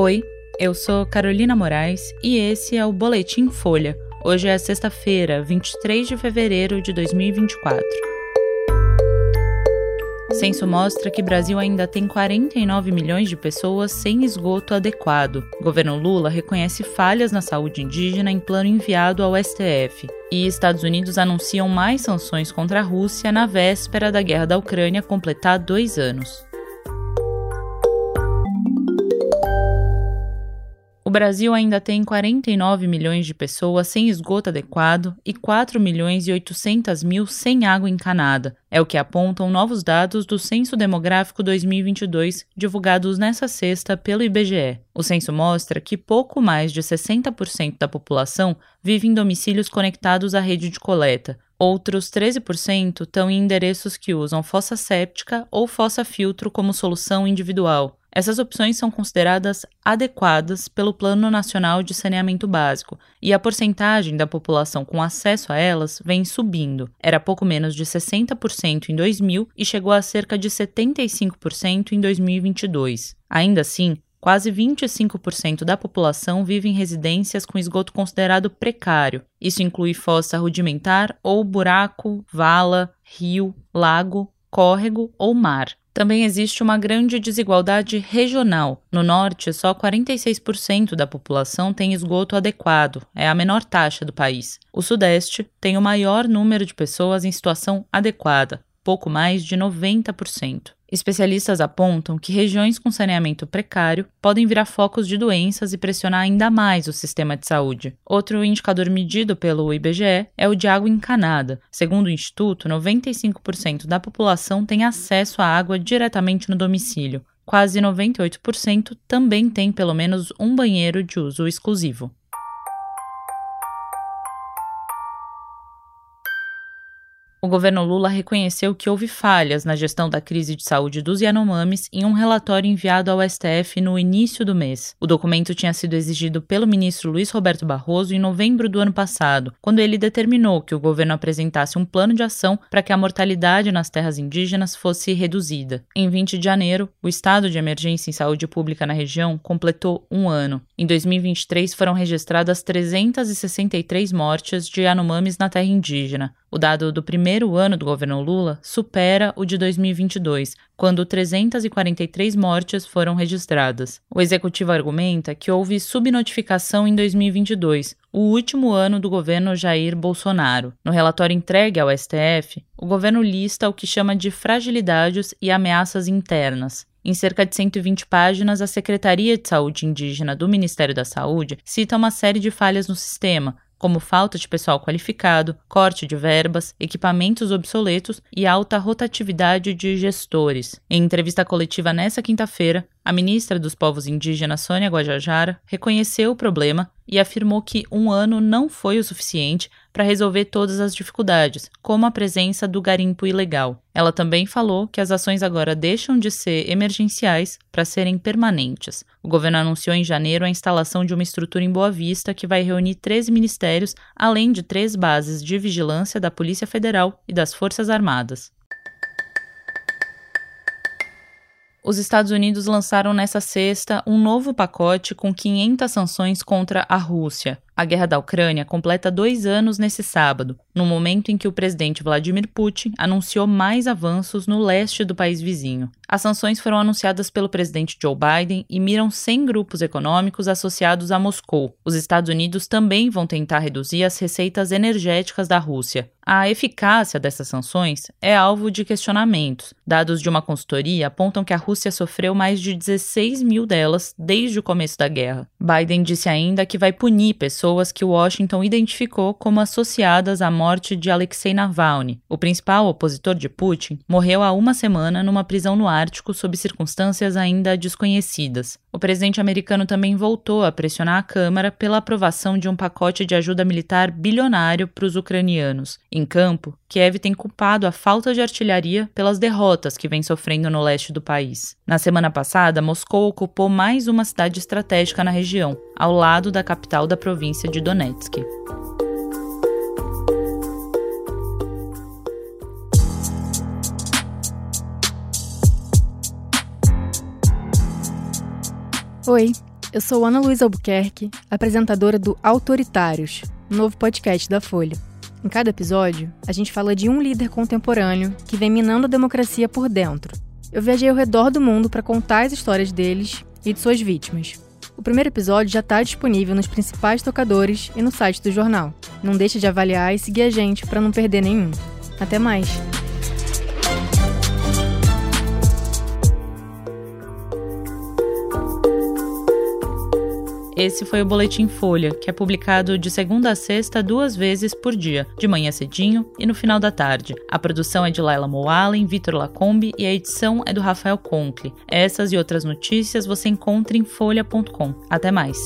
Oi, eu sou Carolina Moraes e esse é o Boletim Folha. Hoje é sexta-feira, 23 de fevereiro de 2024. Censo mostra que Brasil ainda tem 49 milhões de pessoas sem esgoto adequado. Governo Lula reconhece falhas na saúde indígena em plano enviado ao STF. E Estados Unidos anunciam mais sanções contra a Rússia na véspera da guerra da Ucrânia completar dois anos. O Brasil ainda tem 49 milhões de pessoas sem esgoto adequado e 4 milhões e 800 mil sem água encanada. É o que apontam novos dados do Censo Demográfico 2022, divulgados nesta sexta pelo IBGE. O censo mostra que pouco mais de 60% da população vive em domicílios conectados à rede de coleta. Outros 13% estão em endereços que usam fossa séptica ou fossa filtro como solução individual. Essas opções são consideradas adequadas pelo Plano Nacional de Saneamento Básico e a porcentagem da população com acesso a elas vem subindo. Era pouco menos de 60% em 2000 e chegou a cerca de 75% em 2022. Ainda assim, Quase 25% da população vive em residências com esgoto considerado precário. Isso inclui fossa rudimentar ou buraco, vala, rio, lago, córrego ou mar. Também existe uma grande desigualdade regional. No norte, só 46% da população tem esgoto adequado, é a menor taxa do país. O sudeste tem o maior número de pessoas em situação adequada, pouco mais de 90%. Especialistas apontam que regiões com saneamento precário podem virar focos de doenças e pressionar ainda mais o sistema de saúde. Outro indicador medido pelo IBGE é o de água encanada. Segundo o Instituto, 95% da população tem acesso à água diretamente no domicílio. Quase 98% também tem pelo menos um banheiro de uso exclusivo. O governo Lula reconheceu que houve falhas na gestão da crise de saúde dos Yanomamis em um relatório enviado ao STF no início do mês. O documento tinha sido exigido pelo ministro Luiz Roberto Barroso em novembro do ano passado, quando ele determinou que o governo apresentasse um plano de ação para que a mortalidade nas terras indígenas fosse reduzida. Em 20 de janeiro, o estado de emergência em saúde pública na região completou um ano. Em 2023, foram registradas 363 mortes de Yanomamis na terra indígena. O dado do primeiro ano do governo Lula supera o de 2022, quando 343 mortes foram registradas. O executivo argumenta que houve subnotificação em 2022, o último ano do governo Jair Bolsonaro. No relatório entregue ao STF, o governo lista o que chama de fragilidades e ameaças internas. Em cerca de 120 páginas, a Secretaria de Saúde Indígena do Ministério da Saúde cita uma série de falhas no sistema, como falta de pessoal qualificado, corte de verbas, equipamentos obsoletos e alta rotatividade de gestores. Em entrevista coletiva nesta quinta-feira, a ministra dos Povos Indígenas, Sônia Guajajara, reconheceu o problema e afirmou que um ano não foi o suficiente para resolver todas as dificuldades, como a presença do garimpo ilegal. Ela também falou que as ações agora deixam de ser emergenciais para serem permanentes. O governo anunciou em janeiro a instalação de uma estrutura em Boa Vista que vai reunir 13 ministérios, além de três bases de vigilância da Polícia Federal e das Forças Armadas. Os Estados Unidos lançaram nessa sexta um novo pacote com 500 sanções contra a Rússia. A guerra da Ucrânia completa dois anos nesse sábado, no momento em que o presidente Vladimir Putin anunciou mais avanços no leste do país vizinho. As sanções foram anunciadas pelo presidente Joe Biden e miram 100 grupos econômicos associados a Moscou. Os Estados Unidos também vão tentar reduzir as receitas energéticas da Rússia. A eficácia dessas sanções é alvo de questionamentos. Dados de uma consultoria apontam que a Rússia sofreu mais de 16 mil delas desde o começo da guerra. Biden disse ainda que vai punir pessoas pessoas que Washington identificou como associadas à morte de Alexei Navalny. O principal opositor de Putin morreu há uma semana numa prisão no Ártico sob circunstâncias ainda desconhecidas. O presidente americano também voltou a pressionar a Câmara pela aprovação de um pacote de ajuda militar bilionário para os ucranianos. Em campo, Kiev tem culpado a falta de artilharia pelas derrotas que vem sofrendo no leste do país. Na semana passada, Moscou ocupou mais uma cidade estratégica na região, ao lado da capital da província de Donetsk. Oi, Eu sou Ana Luísa Albuquerque, apresentadora do Autoritários, novo podcast da Folha. Em cada episódio, a gente fala de um líder contemporâneo que vem minando a democracia por dentro. Eu viajei ao redor do mundo para contar as histórias deles e de suas vítimas. O primeiro episódio já está disponível nos principais tocadores e no site do jornal. Não deixe de avaliar e seguir a gente para não perder nenhum. Até mais! Esse foi o Boletim Folha, que é publicado de segunda a sexta duas vezes por dia, de manhã cedinho e no final da tarde. A produção é de Laila Moalen, Vitor Lacombe e a edição é do Rafael Conkle. Essas e outras notícias você encontra em folha.com. Até mais!